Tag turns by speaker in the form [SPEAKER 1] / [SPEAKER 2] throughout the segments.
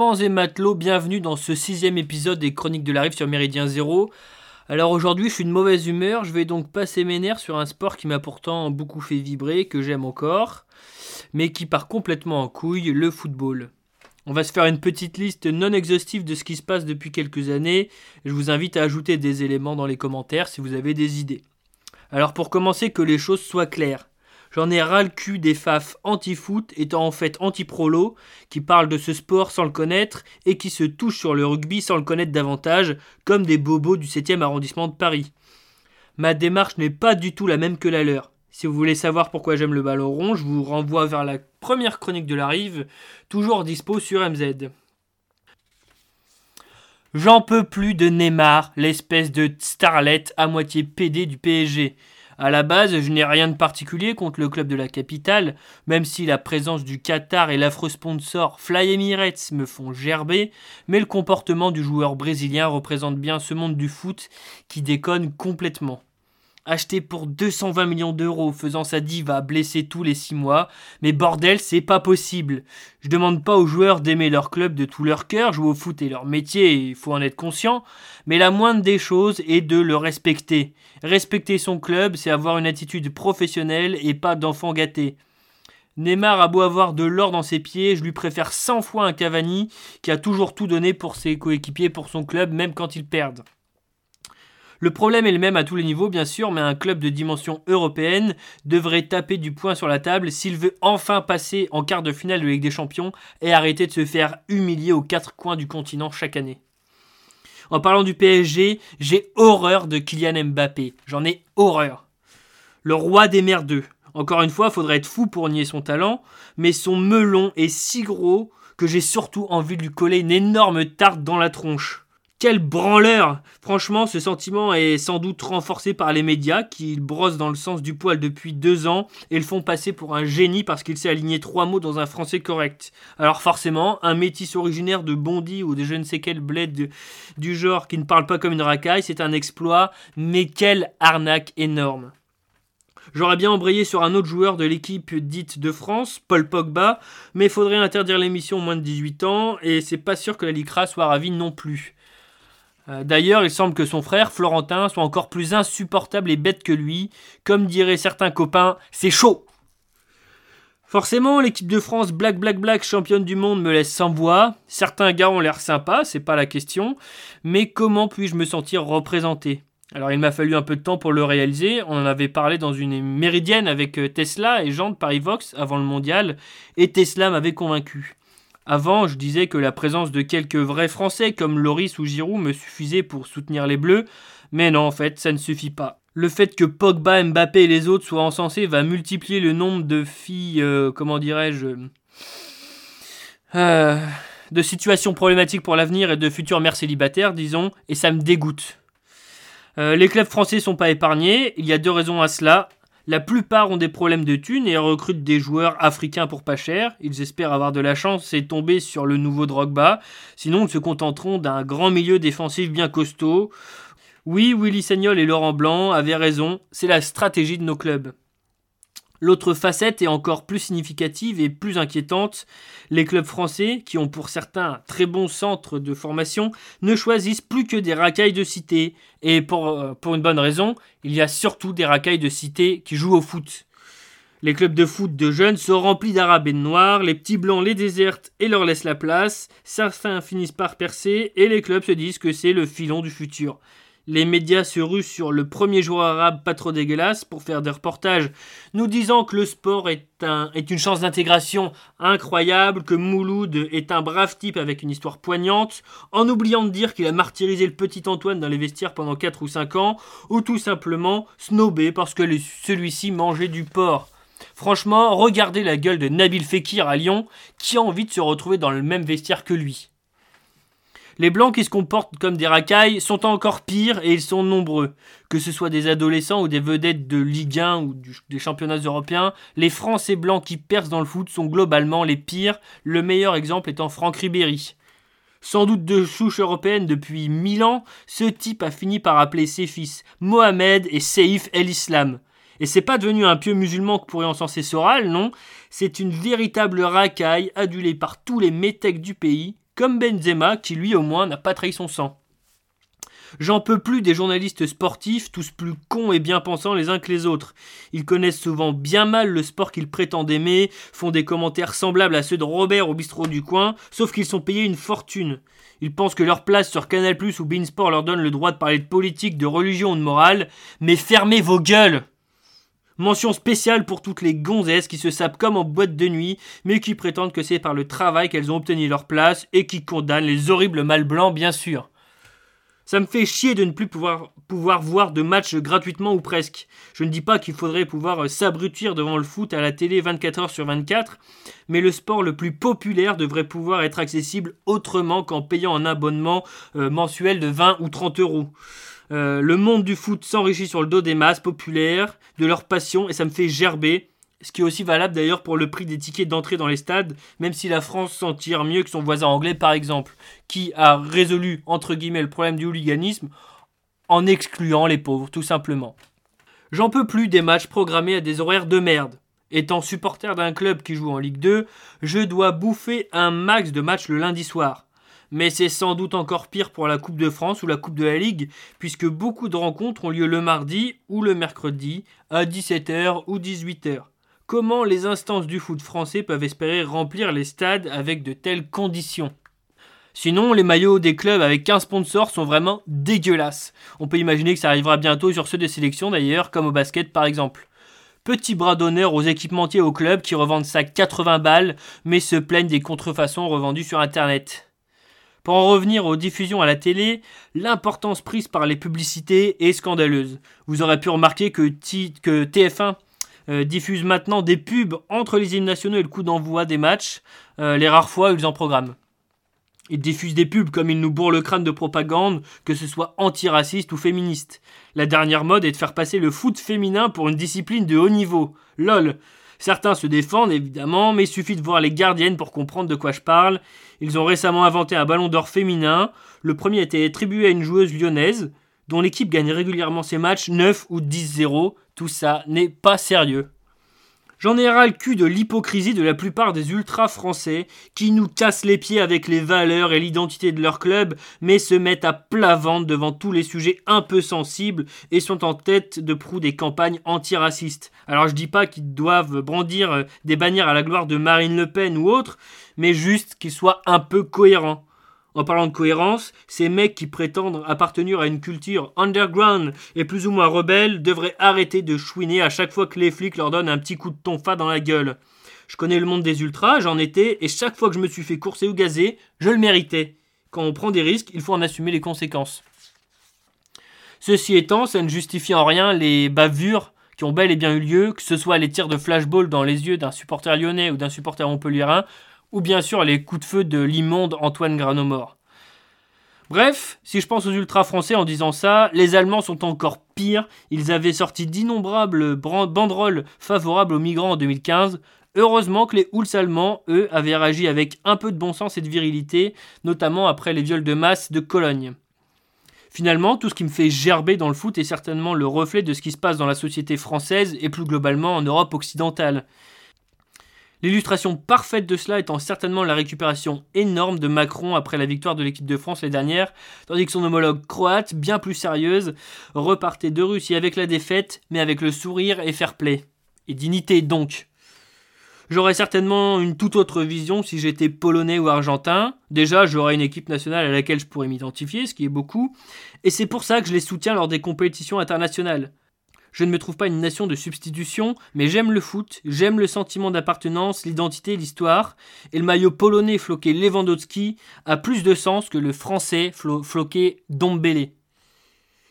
[SPEAKER 1] Et matelots, bienvenue dans ce sixième épisode des Chroniques de la Rive sur Méridien Zéro. Alors aujourd'hui, je suis de mauvaise humeur, je vais donc passer mes nerfs sur un sport qui m'a pourtant beaucoup fait vibrer, que j'aime encore, mais qui part complètement en couille, le football. On va se faire une petite liste non exhaustive de ce qui se passe depuis quelques années. Je vous invite à ajouter des éléments dans les commentaires si vous avez des idées. Alors pour commencer, que les choses soient claires. J'en ai ras le cul des faf anti-foot étant en fait anti-prolo, qui parlent de ce sport sans le connaître et qui se touchent sur le rugby sans le connaître davantage, comme des bobos du 7e arrondissement de Paris. Ma démarche n'est pas du tout la même que la leur. Si vous voulez savoir pourquoi j'aime le ballon rond, je vous renvoie vers la première chronique de la rive, toujours dispo sur MZ. J'en peux plus de Neymar, l'espèce de starlet à moitié pédé du PSG. À la base, je n'ai rien de particulier contre le club de la capitale, même si la présence du Qatar et l'affreux sponsor Fly Emirates me font gerber, mais le comportement du joueur brésilien représente bien ce monde du foot qui déconne complètement acheté pour 220 millions d'euros, faisant sa diva blesser tous les 6 mois. Mais bordel, c'est pas possible. Je demande pas aux joueurs d'aimer leur club de tout leur cœur, jouer au foot et leur métier, il faut en être conscient. Mais la moindre des choses est de le respecter. Respecter son club, c'est avoir une attitude professionnelle et pas d'enfant gâté. Neymar a beau avoir de l'or dans ses pieds, je lui préfère 100 fois un Cavani qui a toujours tout donné pour ses coéquipiers, pour son club, même quand ils perdent. Le problème est le même à tous les niveaux, bien sûr, mais un club de dimension européenne devrait taper du poing sur la table s'il veut enfin passer en quart de finale de Ligue des Champions et arrêter de se faire humilier aux quatre coins du continent chaque année. En parlant du PSG, j'ai horreur de Kylian Mbappé. J'en ai horreur. Le roi des merdeux. Encore une fois, faudrait être fou pour nier son talent, mais son melon est si gros que j'ai surtout envie de lui coller une énorme tarte dans la tronche. Quel branleur Franchement, ce sentiment est sans doute renforcé par les médias qui brossent dans le sens du poil depuis deux ans et le font passer pour un génie parce qu'il sait aligner trois mots dans un français correct. Alors forcément, un métis originaire de Bondy ou de je ne sais quel bled du genre qui ne parle pas comme une racaille, c'est un exploit, mais quelle arnaque énorme J'aurais bien embrayé sur un autre joueur de l'équipe dite de France, Paul Pogba, mais il faudrait interdire l'émission aux moins de 18 ans, et c'est pas sûr que la LICRA soit ravie non plus. Euh, d'ailleurs, il semble que son frère, Florentin, soit encore plus insupportable et bête que lui. Comme diraient certains copains, c'est chaud Forcément, l'équipe de France Black Black Black championne du monde me laisse sans voix. Certains gars ont l'air sympas, c'est pas la question. Mais comment puis-je me sentir représenté? Alors il m'a fallu un peu de temps pour le réaliser. On en avait parlé dans une méridienne avec euh, Tesla et Jean de Paris Vox avant le mondial, et Tesla m'avait convaincu. Avant, je disais que la présence de quelques vrais Français comme Loris ou Giroud me suffisait pour soutenir les Bleus, mais non, en fait, ça ne suffit pas. Le fait que Pogba, Mbappé et les autres soient encensés va multiplier le nombre de filles, euh, comment dirais-je, euh, de situations problématiques pour l'avenir et de futures mères célibataires, disons, et ça me dégoûte. Euh, les clubs français sont pas épargnés, il y a deux raisons à cela. La plupart ont des problèmes de thunes et recrutent des joueurs africains pour pas cher. Ils espèrent avoir de la chance et tomber sur le nouveau Drogba. Sinon, ils se contenteront d'un grand milieu défensif bien costaud. Oui, Willy Sagnol et Laurent Blanc avaient raison, c'est la stratégie de nos clubs. L'autre facette est encore plus significative et plus inquiétante. Les clubs français, qui ont pour certains très bons centres de formation, ne choisissent plus que des racailles de cité. Et pour, euh, pour une bonne raison, il y a surtout des racailles de cité qui jouent au foot. Les clubs de foot de jeunes sont remplis d'arabes et de noirs, les petits blancs les désertent et leur laissent la place, certains finissent par percer et les clubs se disent que c'est le filon du futur. Les médias se ruent sur le premier joueur arabe pas trop dégueulasse pour faire des reportages nous disant que le sport est, est une chance d'intégration incroyable, que Mouloud est un brave type avec une histoire poignante, en oubliant de dire qu'il a martyrisé le petit Antoine dans les vestiaires pendant 4 ou 5 ans, ou tout simplement snobé parce que celui-ci mangeait du porc. Franchement, regardez la gueule de Nabil Fekir à Lyon, qui a envie de se retrouver dans le même vestiaire que lui. Les blancs qui se comportent comme des racailles sont encore pires et ils sont nombreux. Que ce soit des adolescents ou des vedettes de Ligue 1 ou des championnats européens, les Français blancs qui percent dans le foot sont globalement les pires, le meilleur exemple étant Franck Ribéry. Sans doute de souche européenne depuis mille ans, ce type a fini par appeler ses fils Mohamed et Seif el-Islam. Et c'est pas devenu un pieux musulman que pourrait encenser Soral, non, c'est une véritable racaille adulée par tous les métèques du pays comme Benzema qui lui au moins n'a pas trahi son sang. J'en peux plus des journalistes sportifs, tous plus cons et bien pensants les uns que les autres. Ils connaissent souvent bien mal le sport qu'ils prétendent aimer, font des commentaires semblables à ceux de Robert au bistrot du coin, sauf qu'ils sont payés une fortune. Ils pensent que leur place sur Canal Plus ou Beansport leur donne le droit de parler de politique, de religion ou de morale, mais fermez vos gueules Mention spéciale pour toutes les gonzesses qui se sapent comme en boîte de nuit, mais qui prétendent que c'est par le travail qu'elles ont obtenu leur place et qui condamnent les horribles mâles blancs, bien sûr. Ça me fait chier de ne plus pouvoir, voir de matchs gratuitement ou presque. Je ne dis pas qu'il faudrait pouvoir euh, s'abrutir devant le foot à la télé 24 heures sur 24, mais le sport le plus populaire devrait pouvoir être accessible autrement qu'en payant un abonnement euh, mensuel de 20 ou 30 euros. Euh, le monde du foot s'enrichit sur le dos des masses populaires, de leur passion, et ça me fait gerber ce qui est aussi valable d'ailleurs pour le prix des tickets d'entrée dans les stades, même si la France s'en tire mieux que son voisin anglais par exemple, qui a résolu entre guillemets le problème du hooliganisme en excluant les pauvres tout simplement. J'en peux plus des matchs programmés à des horaires de merde. Étant supporter d'un club qui joue en Ligue 2, je dois bouffer un max de matchs le lundi soir. Mais c'est sans doute encore pire pour la Coupe de France ou la Coupe de la Ligue, puisque beaucoup de rencontres ont lieu le mardi ou le mercredi à 17h ou 18h. Comment les instances du foot français peuvent espérer remplir les stades avec de telles conditions? Sinon, les maillots des clubs avec 15 sponsors sont vraiment dégueulasses. On peut imaginer que ça arrivera bientôt sur ceux des sélections d'ailleurs, comme au basket par exemple. Petit bras d'honneur aux équipementiers au club qui revendent ça 80 balles, mais se plaignent des contrefaçons revendues sur internet. Pour en revenir aux diffusions à la télé, l'importance prise par les publicités est scandaleuse. Vous aurez pu remarquer que, que TF1 euh, diffuse maintenant des pubs entre les hymnes nationaux et le coup d'envoi des matchs, euh, les rares fois où ils en programment. Ils diffusent des pubs comme ils nous bourrent le crâne de propagande, que ce soit antiraciste ou féministe. La dernière mode est de faire passer le foot féminin pour une discipline de haut niveau. LOL. Certains se défendent évidemment, mais il suffit de voir les gardiennes pour comprendre de quoi je parle. Ils ont récemment inventé un ballon d'or féminin. Le premier a été attribué à une joueuse lyonnaise, dont l'équipe gagne régulièrement ses matchs 9 ou 10-0. Tout ça n'est pas sérieux. J'en ai ras le cul de l'hypocrisie de la plupart des ultras français qui nous cassent les pieds avec les valeurs et l'identité de leur club, mais se mettent à plat ventre devant tous les sujets un peu sensibles et sont en tête de proue des campagnes antiracistes. Alors je dis pas qu'ils doivent brandir des bannières à la gloire de Marine Le Pen ou autre, mais juste qu'ils soient un peu cohérents. En parlant de cohérence, ces mecs qui prétendent appartenir à une culture underground et plus ou moins rebelle devraient arrêter de chouiner à chaque fois que les flics leur donnent un petit coup de tonfa dans la gueule. Je connais le monde des ultras, j'en étais, et chaque fois que je me suis fait courser ou gazer, je le méritais. Quand on prend des risques, il faut en assumer les conséquences. Ceci étant, ça ne justifie en rien les bavures qui ont bel et bien eu lieu, que ce soit les tirs de flashball dans les yeux d'un supporter lyonnais ou d'un supporter montpelliérain, ou bien sûr les coups de feu de l'immonde Antoine Granomort. Bref, si je pense aux ultras français en disant ça, les Allemands sont encore pires. Ils avaient sorti d'innombrables banderoles favorables aux migrants en 2015. Heureusement que les Houls allemands, eux, avaient réagi avec un peu de bon sens et de virilité, notamment après les viols de masse de Cologne. Finalement, tout ce qui me fait gerber dans le foot est certainement le reflet de ce qui se passe dans la société française et plus globalement en Europe occidentale. L'illustration parfaite de cela étant certainement la récupération énorme de Macron après la victoire de l'équipe de France les dernières, tandis que son homologue croate, bien plus sérieuse, repartait de Russie avec la défaite, mais avec le sourire et fair play. Et dignité donc. J'aurais certainement une toute autre vision si j'étais polonais ou argentin. Déjà, j'aurais une équipe nationale à laquelle je pourrais m'identifier, ce qui est beaucoup. Et c'est pour ça que je les soutiens lors des compétitions internationales. Je ne me trouve pas une nation de substitution, mais j'aime le foot, j'aime le sentiment d'appartenance, l'identité, l'histoire, et le maillot polonais floqué Lewandowski a plus de sens que le français floqué Dombele.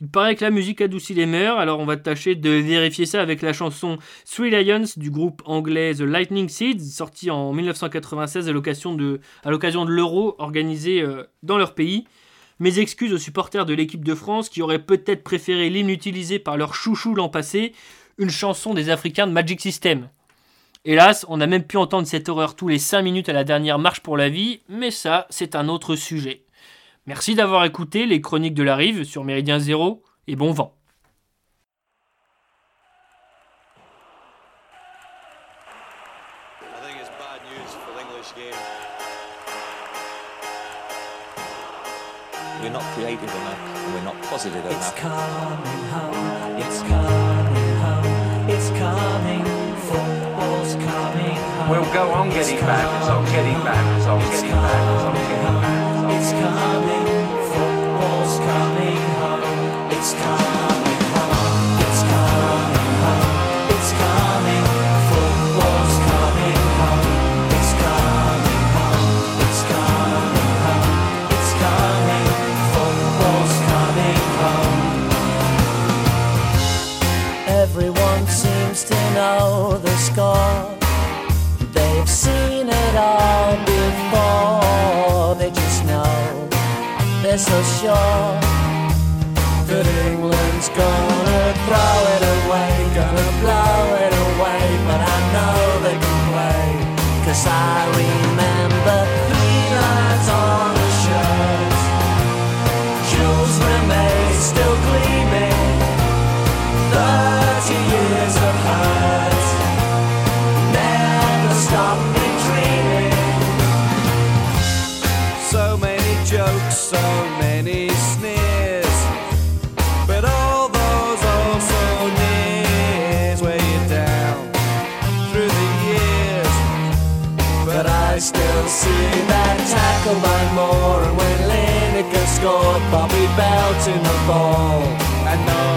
[SPEAKER 1] Il paraît que la musique adoucit les mœurs, alors on va tâcher de vérifier ça avec la chanson Three Lions du groupe anglais The Lightning Seeds, sortie en 1996 à l'occasion de, de l'Euro organisé euh, dans leur pays. Mes excuses aux supporters de l'équipe de France qui auraient peut-être préféré l'hymne utilisé par leur chouchou l'an passé, une chanson des Africains de Magic System. Hélas, on a même pu entendre cette horreur tous les 5 minutes à la dernière marche pour la vie, mais ça, c'est un autre sujet. Merci d'avoir écouté les chroniques de la rive sur Méridien Zéro, et bon vent.
[SPEAKER 2] positive
[SPEAKER 3] it's. Coming home, it's coming home, it's coming, football's coming home.
[SPEAKER 4] We'll go on getting back,
[SPEAKER 3] it's
[SPEAKER 4] on getting
[SPEAKER 3] back,
[SPEAKER 4] it's on getting
[SPEAKER 3] back, it's on. They've seen it all before. They just know they're so sure that England's gonna throw it away, gonna blow it away. But I know they can play, cause I read. fall and know